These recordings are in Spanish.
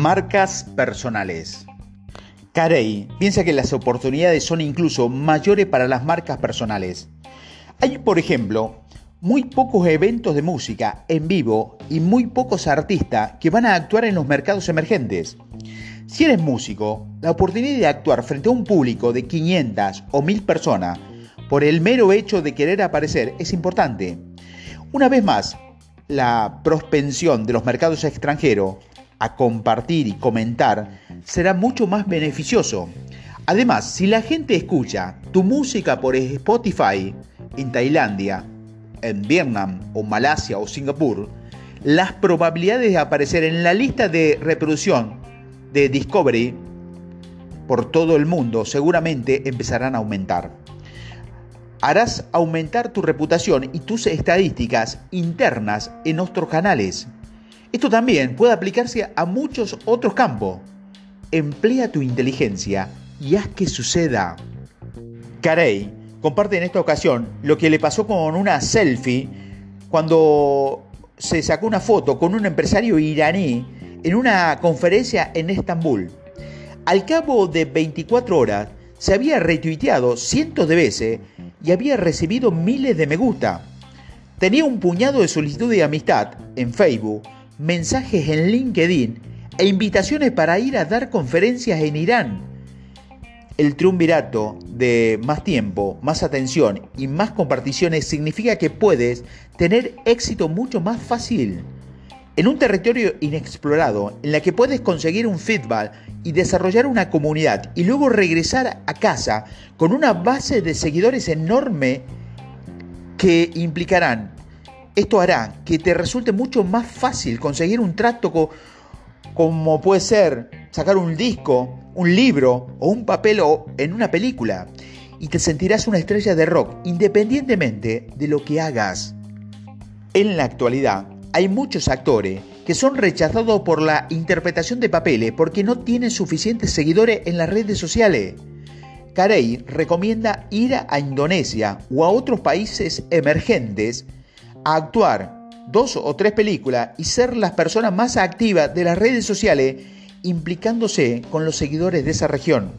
Marcas personales. Carey piensa que las oportunidades son incluso mayores para las marcas personales. Hay, por ejemplo, muy pocos eventos de música en vivo y muy pocos artistas que van a actuar en los mercados emergentes. Si eres músico, la oportunidad de actuar frente a un público de 500 o 1000 personas por el mero hecho de querer aparecer es importante. Una vez más, la prospensión de los mercados extranjeros a compartir y comentar será mucho más beneficioso. Además, si la gente escucha tu música por Spotify en Tailandia, en Vietnam o Malasia o Singapur, las probabilidades de aparecer en la lista de reproducción de Discovery por todo el mundo seguramente empezarán a aumentar. Harás aumentar tu reputación y tus estadísticas internas en otros canales. Esto también puede aplicarse a muchos otros campos. Emplea tu inteligencia y haz que suceda. Carey comparte en esta ocasión lo que le pasó con una selfie cuando se sacó una foto con un empresario iraní en una conferencia en Estambul. Al cabo de 24 horas se había retuiteado cientos de veces y había recibido miles de me gusta. Tenía un puñado de solicitud de amistad en Facebook mensajes en LinkedIn e invitaciones para ir a dar conferencias en Irán. El triunvirato de más tiempo, más atención y más comparticiones significa que puedes tener éxito mucho más fácil. En un territorio inexplorado, en la que puedes conseguir un feedback y desarrollar una comunidad y luego regresar a casa con una base de seguidores enorme que implicarán esto hará que te resulte mucho más fácil conseguir un trato como puede ser sacar un disco, un libro o un papel o en una película. Y te sentirás una estrella de rock independientemente de lo que hagas. En la actualidad hay muchos actores que son rechazados por la interpretación de papeles porque no tienen suficientes seguidores en las redes sociales. Carey recomienda ir a Indonesia o a otros países emergentes a actuar dos o tres películas y ser las personas más activas de las redes sociales implicándose con los seguidores de esa región.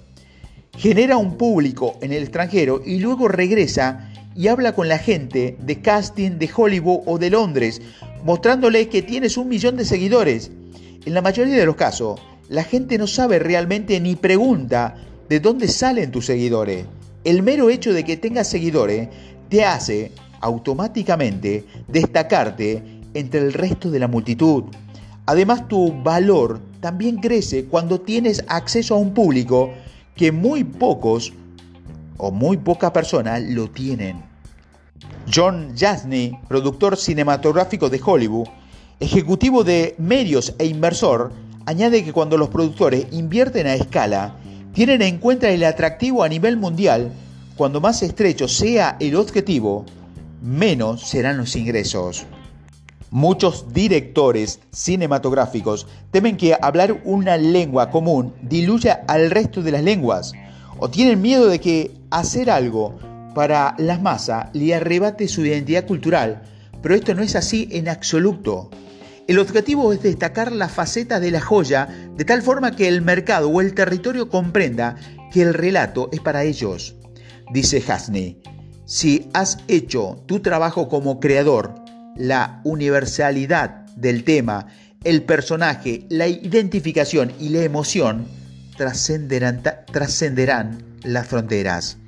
Genera un público en el extranjero y luego regresa y habla con la gente de casting de Hollywood o de Londres, mostrándole que tienes un millón de seguidores. En la mayoría de los casos, la gente no sabe realmente ni pregunta de dónde salen tus seguidores. El mero hecho de que tengas seguidores te hace automáticamente destacarte entre el resto de la multitud. Además, tu valor también crece cuando tienes acceso a un público que muy pocos o muy pocas personas lo tienen. John Jasney, productor cinematográfico de Hollywood, ejecutivo de medios e inversor, añade que cuando los productores invierten a escala, tienen en cuenta el atractivo a nivel mundial, cuando más estrecho sea el objetivo, menos serán los ingresos. Muchos directores cinematográficos temen que hablar una lengua común diluya al resto de las lenguas o tienen miedo de que hacer algo para las masas le arrebate su identidad cultural, pero esto no es así en absoluto. El objetivo es destacar la faceta de la joya de tal forma que el mercado o el territorio comprenda que el relato es para ellos. Dice Hasney, si has hecho tu trabajo como creador, la universalidad del tema, el personaje, la identificación y la emoción trascenderán, las fronteras.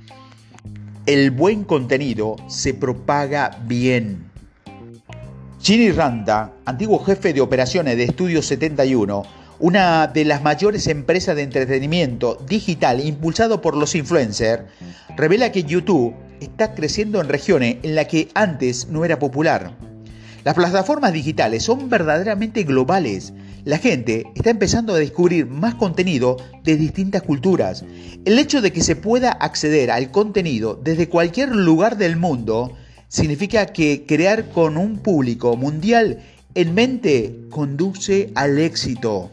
El buen contenido se propaga bien. Ginny Randa, antiguo jefe de operaciones de Estudio 71, una de las mayores empresas de entretenimiento digital impulsado por los influencers, revela que YouTube está creciendo en regiones en las que antes no era popular. Las plataformas digitales son verdaderamente globales. La gente está empezando a descubrir más contenido de distintas culturas. El hecho de que se pueda acceder al contenido desde cualquier lugar del mundo significa que crear con un público mundial en mente conduce al éxito.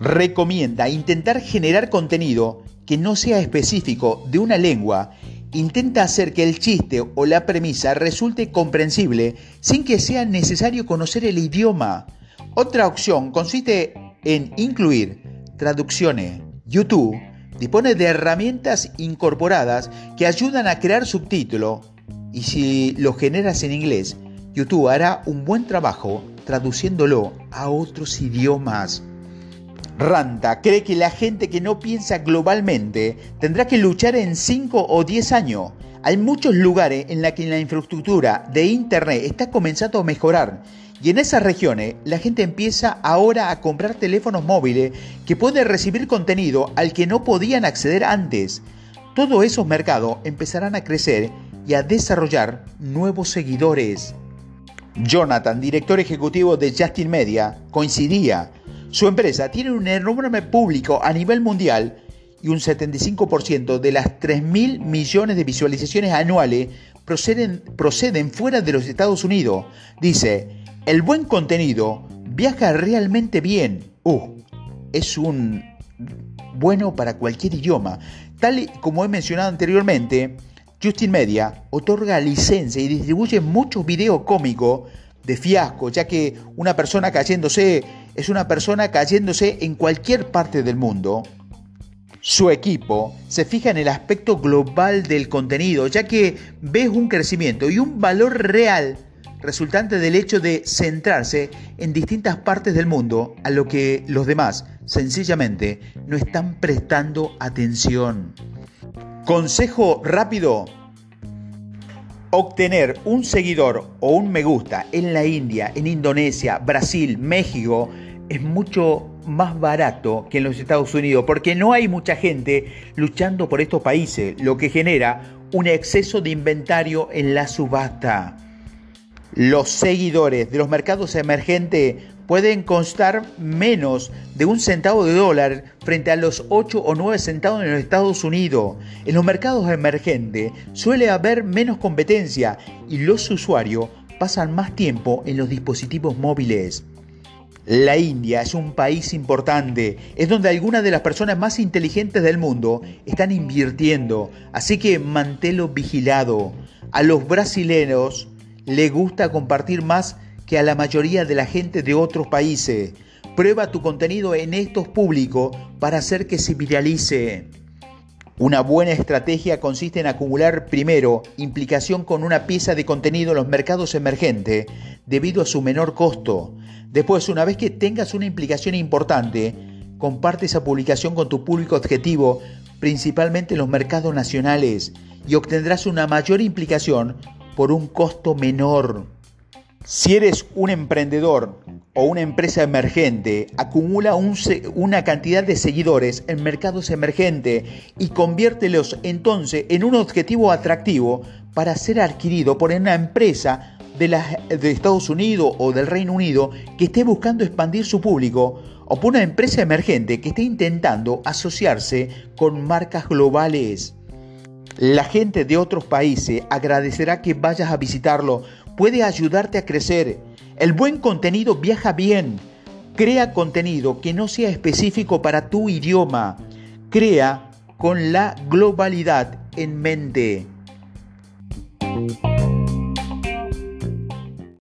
Recomienda intentar generar contenido que no sea específico de una lengua intenta hacer que el chiste o la premisa resulte comprensible sin que sea necesario conocer el idioma. Otra opción consiste en incluir traducciones. YouTube dispone de herramientas incorporadas que ayudan a crear subtítulos y si lo generas en inglés, YouTube hará un buen trabajo traduciéndolo a otros idiomas. Ranta cree que la gente que no piensa globalmente tendrá que luchar en 5 o 10 años. Hay muchos lugares en los que la infraestructura de Internet está comenzando a mejorar y en esas regiones la gente empieza ahora a comprar teléfonos móviles que pueden recibir contenido al que no podían acceder antes. Todos esos mercados empezarán a crecer y a desarrollar nuevos seguidores. Jonathan, director ejecutivo de Justin Media, coincidía su empresa tiene un enorme público a nivel mundial y un 75% de las 3.000 millones de visualizaciones anuales proceden, proceden fuera de los Estados Unidos. Dice, el buen contenido viaja realmente bien. Uh, es un bueno para cualquier idioma. Tal como he mencionado anteriormente, Justin Media otorga licencia y distribuye muchos videos cómicos de fiasco, ya que una persona cayéndose es una persona cayéndose en cualquier parte del mundo. Su equipo se fija en el aspecto global del contenido, ya que ves un crecimiento y un valor real resultante del hecho de centrarse en distintas partes del mundo a lo que los demás sencillamente no están prestando atención. Consejo rápido Obtener un seguidor o un me gusta en la India, en Indonesia, Brasil, México, es mucho más barato que en los Estados Unidos, porque no hay mucha gente luchando por estos países, lo que genera un exceso de inventario en la subasta. Los seguidores de los mercados emergentes pueden constar menos de un centavo de dólar frente a los 8 o 9 centavos en los Estados Unidos. En los mercados emergentes suele haber menos competencia y los usuarios pasan más tiempo en los dispositivos móviles. La India es un país importante, es donde algunas de las personas más inteligentes del mundo están invirtiendo, así que manténlo vigilado. A los brasileños les gusta compartir más que a la mayoría de la gente de otros países. Prueba tu contenido en estos públicos para hacer que se viralice. Una buena estrategia consiste en acumular primero implicación con una pieza de contenido en los mercados emergentes debido a su menor costo. Después, una vez que tengas una implicación importante, comparte esa publicación con tu público objetivo, principalmente en los mercados nacionales, y obtendrás una mayor implicación por un costo menor. Si eres un emprendedor o una empresa emergente, acumula una cantidad de seguidores en mercados emergentes y conviértelos entonces en un objetivo atractivo para ser adquirido por una empresa de, de Estados Unidos o del Reino Unido que esté buscando expandir su público o por una empresa emergente que esté intentando asociarse con marcas globales. La gente de otros países agradecerá que vayas a visitarlo puede ayudarte a crecer. El buen contenido viaja bien. Crea contenido que no sea específico para tu idioma. Crea con la globalidad en mente.